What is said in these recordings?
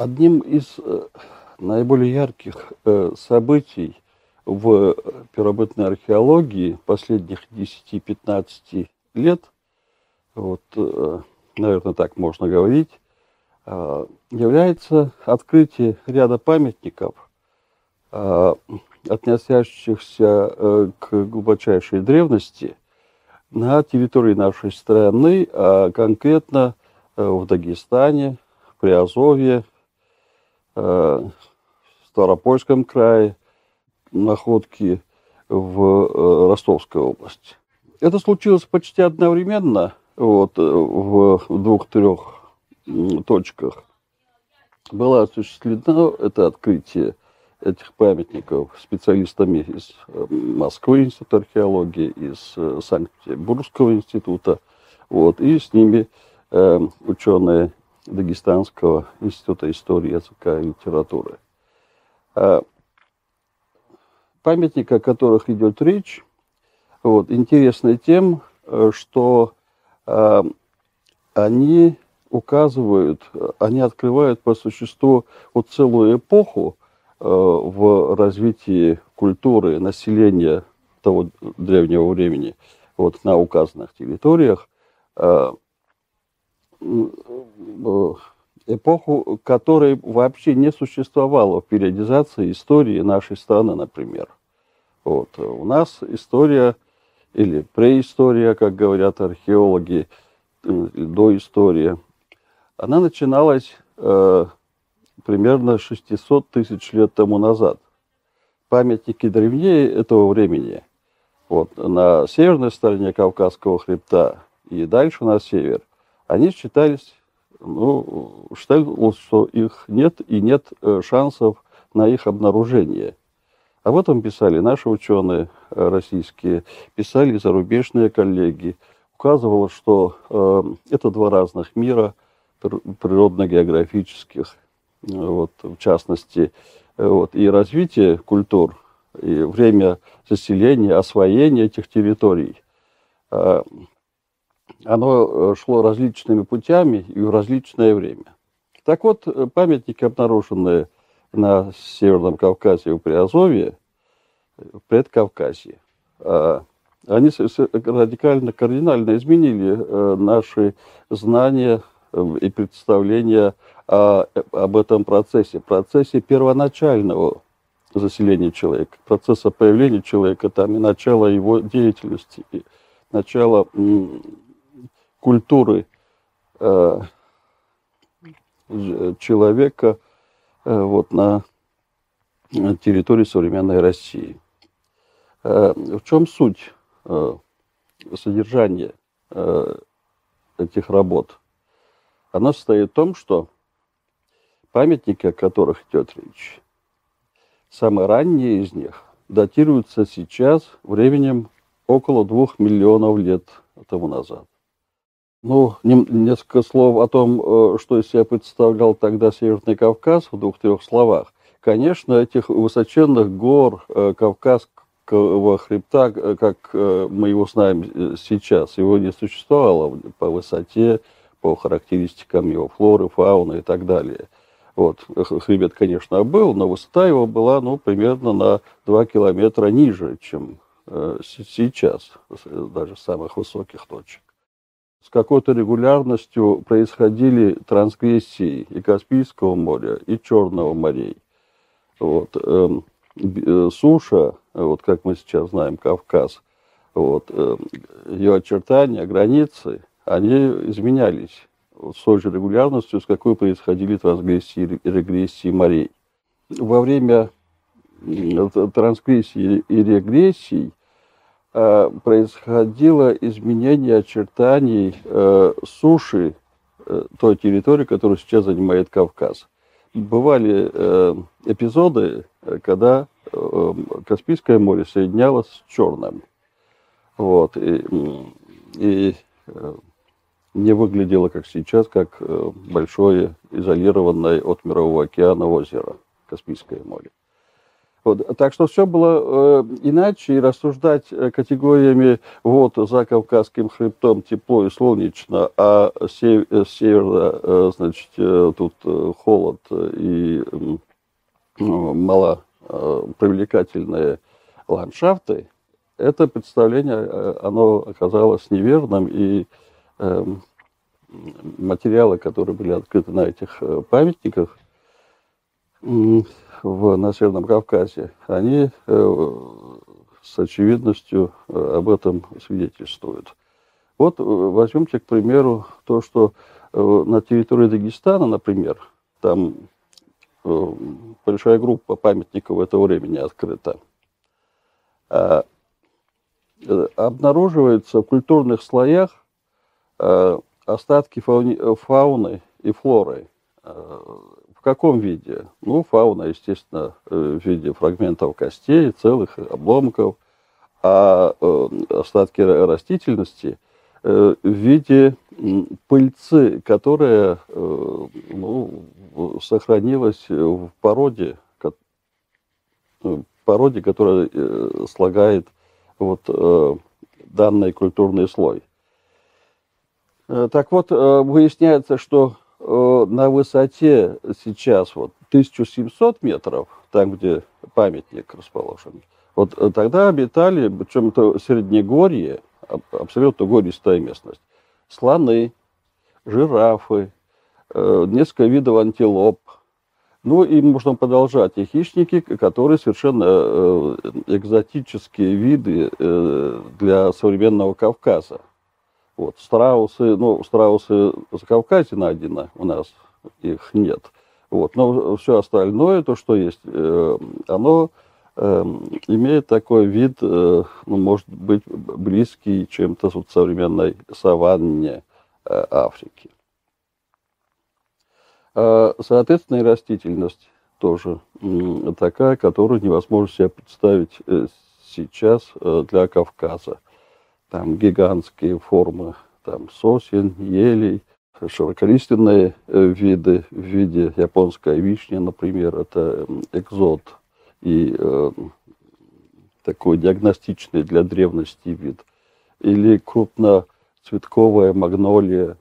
Одним из э, наиболее ярких э, событий в первобытной археологии последних 10-15 лет, вот, э, наверное, так можно говорить, является открытие ряда памятников, относящихся к глубочайшей древности на территории нашей страны, а конкретно в Дагестане, Приазовье, э, Ставропольском крае, находки в э, Ростовской области. Это случилось почти одновременно вот, э, в двух-трех точках. Было осуществлено это открытие этих памятников специалистами из Москвы института археологии, из Санкт-Петербургского института, вот, и с ними э, ученые Дагестанского института истории языка и литературы. А памятники, о которых идет речь, вот, интересны тем, что а, они указывают, они открывают по существу вот целую эпоху а, в развитии культуры населения того древнего времени вот, на указанных территориях, а, Э, эпоху, которой вообще не существовало в периодизации истории нашей страны, например. Вот. У нас история или преистория, как говорят археологи, э, доистория, она начиналась э, примерно 600 тысяч лет тому назад. Памятники древнее этого времени. Вот, на северной стороне Кавказского хребта и дальше на север они считались, ну, считалось, что их нет и нет э, шансов на их обнаружение. Об этом писали наши ученые э, российские, писали зарубежные коллеги. Указывало, что э, это два разных мира природно-географических, вот, в частности, вот, и развитие культур, и время заселения, освоения этих территорий оно э, шло различными путями и в различное время. Так вот, э, памятники, обнаруженные на Северном Кавказе и в Приазовье, в Предкавказье, а, они радикально, кардинально изменили э, наши знания и представления об этом процессе, процессе первоначального заселения человека, процесса появления человека, там и начало его деятельности, начало культуры э, человека э, вот, на территории современной России. Э, в чем суть э, содержания э, этих работ? Она состоит в том, что памятники, о которых идет речь, самые ранние из них датируются сейчас временем около двух миллионов лет тому назад. Ну, несколько слов о том, э, что из себя представлял тогда Северный Кавказ в двух-трех словах. Конечно, этих высоченных гор э, Кавказского хребта, э, как мы его знаем сейчас, его не существовало по высоте, по характеристикам его флоры, фауны и так далее. Вот. Хребет, конечно, был, но высота его была ну, примерно на 2 километра ниже, чем сейчас, даже самых высоких точек с какой-то регулярностью происходили трансгрессии и Каспийского моря, и Черного морей. Вот. Эм, э, суша, вот как мы сейчас знаем, Кавказ, вот, э, ее очертания, границы, они изменялись с той же регулярностью, с какой происходили трансгрессии и регрессии морей. Во время трансгрессии и регрессий Э, происходило изменение очертаний э, суши э, той территории, которую сейчас занимает Кавказ. Бывали эпизоды, когда Каспийское море соединялось с Черным. Вот, и, и не выглядело, как сейчас, как большое изолированное от Мирового океана озеро Каспийское море. Вот. Так что все было э, иначе, и рассуждать э, категориями вот за Кавказским хребтом тепло и солнечно, а сев, э, севера, э, значит, э, тут э, холод и э, мало э, привлекательные ландшафты, это представление, э, оно оказалось неверным, и э, материалы, которые были открыты на этих э, памятниках, в, на Северном Кавказе, они э, с очевидностью э, об этом свидетельствуют. Вот э, возьмемте, к примеру, то, что на территории Дагестана, например, там большая группа памятников этого времени открыта, а, обнаруживаются в культурных слоях остатки фауны и флоры в каком виде? Ну, фауна, естественно, э, в виде фрагментов костей, целых обломков, а э, остатки растительности э, в виде пыльцы, которая ну, сохранилась в породе, породе, которая слагает вот данный культурный слой. Так вот, выясняется, что на высоте сейчас вот 1700 метров, там, где памятник расположен, вот э, тогда обитали, причем это среднегорье, абсолютно гористая местность, слоны, жирафы, э, несколько видов антилоп, ну и можно продолжать. И хищники, которые совершенно экзотические виды для современного Кавказа. Вот, страусы, ну, страусы за Кавказе найдено, у нас их нет. Вот, но все остальное, то, что есть, э, оно э, имеет такой вид, э, ну, может быть, близкий чем-то вот современной саванне Африки. А, соответственно, и растительность тоже такая, которую невозможно себе представить сейчас для Кавказа там гигантские формы там, сосен, елей, широколиственные э, виды в виде японской вишни, например, это экзот и э, такой диагностичный для древности вид, или крупноцветковая магнолия,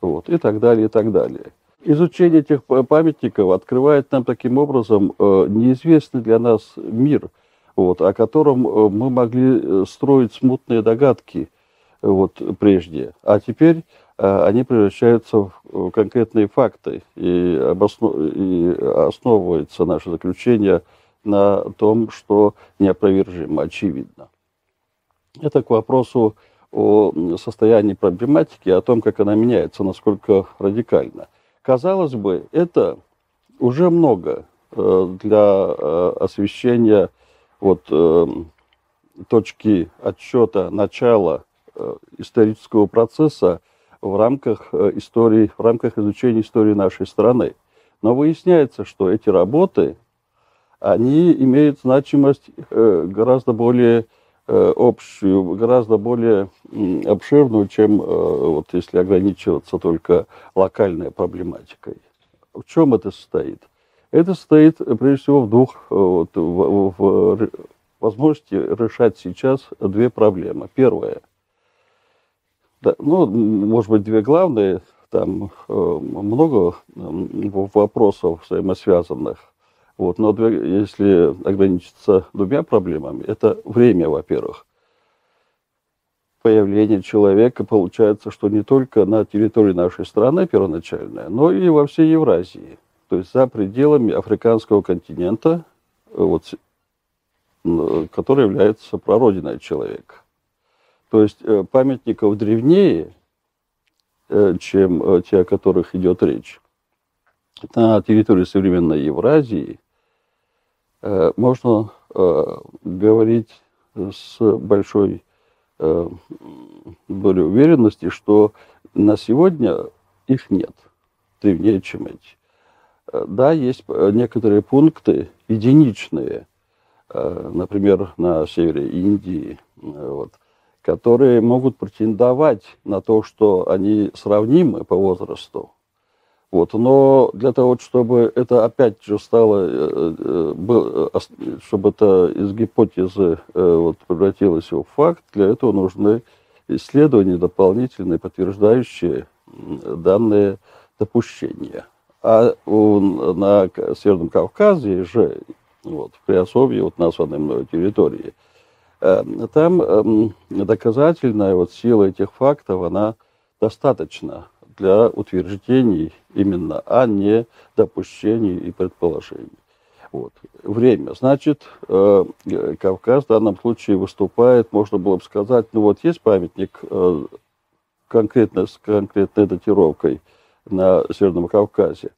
вот, и так далее, и так далее. Изучение этих памятников открывает нам таким образом э, неизвестный для нас мир – вот, о котором э, мы могли э, строить смутные догадки вот, прежде. А теперь э, они превращаются в конкретные факты, и, обоснов... и основывается наше заключение на том, что неопровержимо, очевидно. Это к вопросу о состоянии проблематики, о том, как она меняется, насколько радикально. Казалось бы, это уже много для освещения вот э, точки отсчета начала э, исторического процесса в рамках э, истории, в рамках изучения истории нашей страны. Но выясняется, что эти работы, они имеют значимость э, гораздо более э, общую, гораздо более обширную, чем вот если ограничиваться только локальной проблематикой. В чем это состоит? Это стоит, прежде всего, в двух э, вот, в, в возможности решать сейчас две проблемы. Первая, да, ну, может быть, две главные, там э, много вопросов взаимосвязанных. Вот, но две, если ограничиться двумя проблемами, это время, во-первых. Появление человека получается, что не только на территории нашей страны первоначальное, но и во всей Евразии то есть за пределами африканского континента, э, вот, который является прародиной человека. То есть э, памятников древнее, э, чем те, о которых идет речь, на территории современной Евразии можно говорить с большой долей уверенности, что на сегодня их нет, древнее, чем эти. Э, да, есть э, некоторые пункты единичные, э, например, на севере Индии, вот, которые могут претендовать на то, что они сравнимы по возрасту. Вот. Но для того, чтобы это опять же стало, чтобы это из гипотезы вот, превратилось в факт, для этого нужны исследования дополнительные, подтверждающие данные допущения. А на Северном Кавказе же, вот, в Приазовье, вот названной мной территории, э, там эм, доказательная вот сила этих фактов, она достаточна для утверждений именно, а не допущений и предположений. Вот. Время. Значит, э, Кавказ в данном случае выступает, можно было бы сказать, ну вот есть памятник э, конкретно, с конкретной датировкой на Северном Кавказе.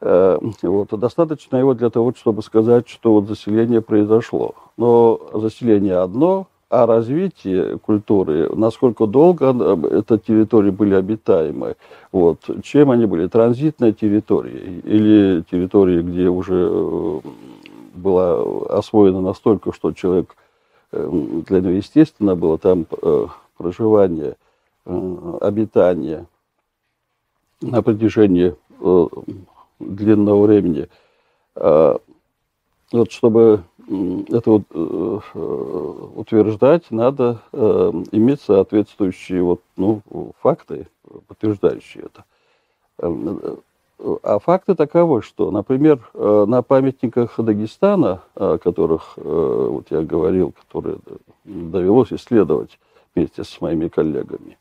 Э, вот, достаточно его для того, чтобы сказать, что вот заселение произошло. Но заселение одно, а развитие культуры, насколько долго эта территории были обитаемы, вот, чем они были, транзитной территорией или территории, где уже э, была освоена настолько, что человек, э, для него естественно было там проживание, обитание на протяжении длинного времени. А, вот чтобы это э, утверждать, надо э, иметь соответствующие вот, ну, факты, подтверждающие это. Эм, а факты таковы, что, например, э, на памятниках Дагестана, о которых вот я говорил, которые довелось исследовать вместе с моими коллегами,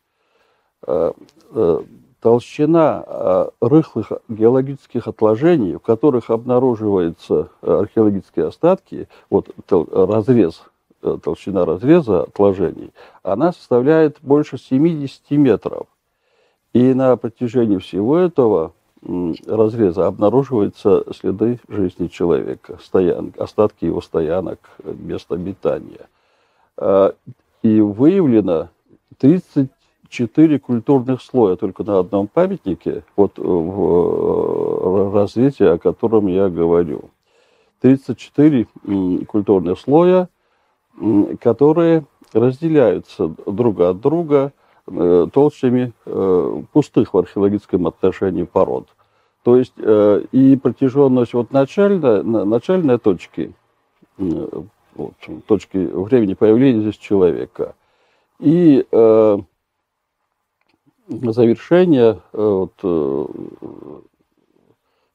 толщина э, рыхлых геологических отложений, в которых обнаруживаются э, археологические остатки, вот разрез, э, толщина разреза отложений, она составляет больше 70 метров. И на протяжении всего этого разреза обнаруживаются следы жизни человека, стоян, остатки его стоянок, мест обитания. И выявлено 30 четыре культурных слоя только на одном памятнике, вот э, в э, развитии, о котором я говорю. 34 культурных слоя, которые разделяются друг от друга э, толщами пустых в археологическом отношении пород. То есть и протяженность вот начальной, начальной точки, вот, точки времени появления здесь человека, и э, вот, э,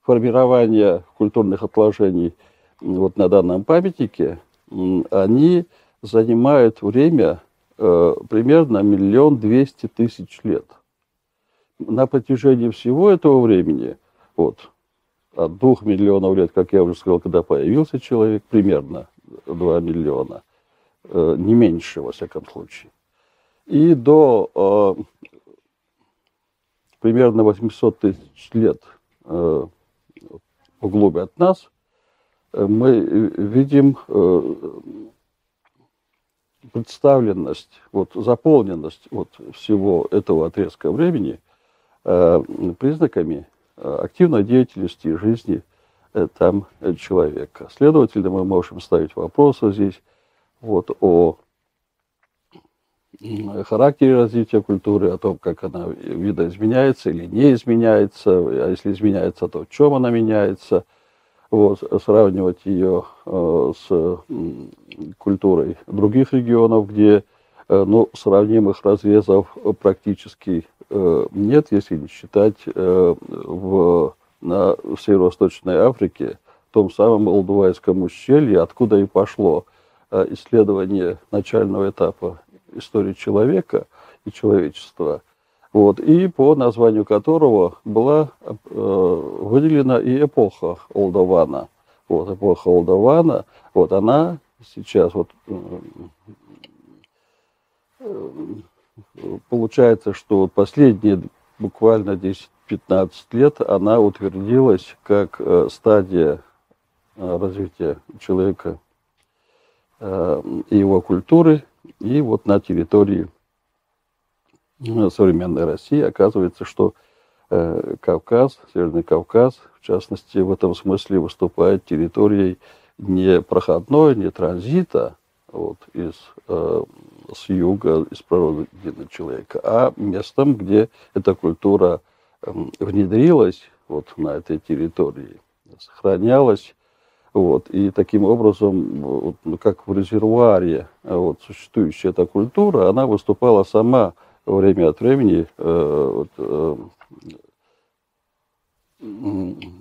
формирования культурных отложений вот на данном памятнике, они занимают время э, примерно миллион двести тысяч лет. На протяжении всего этого времени, вот, от двух миллионов лет, как я уже сказал, когда появился человек, примерно два миллиона, не меньше, во всяком случае, и до примерно 800 тысяч лет э, вглубь от нас, э, мы видим э, представленность, вот, заполненность вот всего этого отрезка времени признаками активной деятельности жизни там человека. Следовательно, мы можем ставить вопросы здесь вот, о характере развития культуры, о том, как она видоизменяется или не изменяется, а если изменяется, то в чем она меняется, вот, сравнивать ее э, с культурой других регионов, где э, ну, сравнимых разрезов практически э, нет, если не считать э, в, на Северо-Восточной Африке, в том самом Алдувайском ущелье, откуда и пошло э, исследование начального этапа истории человека и человечества, вот, и по названию которого была э, выделена и эпоха Олдована. Вот, эпоха Олдована, вот она сейчас вот э, получается, что последние буквально 10-15 лет она утвердилась как э, стадия э, развития человека э, и его культуры, и вот на территории э, современной России оказывается, что э, Кавказ, Северный Кавказ, в частности, в этом смысле выступает территорией не проходной, не транзита вот, из, э, с юга, из природы человека, а местом, где эта культура внедрилась вот на этой территории, сохранялась, вот, и таким образом, вот, ну, как в резервуаре вот, существующая эта культура, она выступала сама время от времени э, вот, э,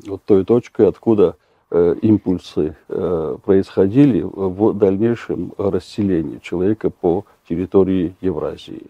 вот той точкой, откуда э, импульсы э, происходили в дальнейшем расселении человека по территории Евразии.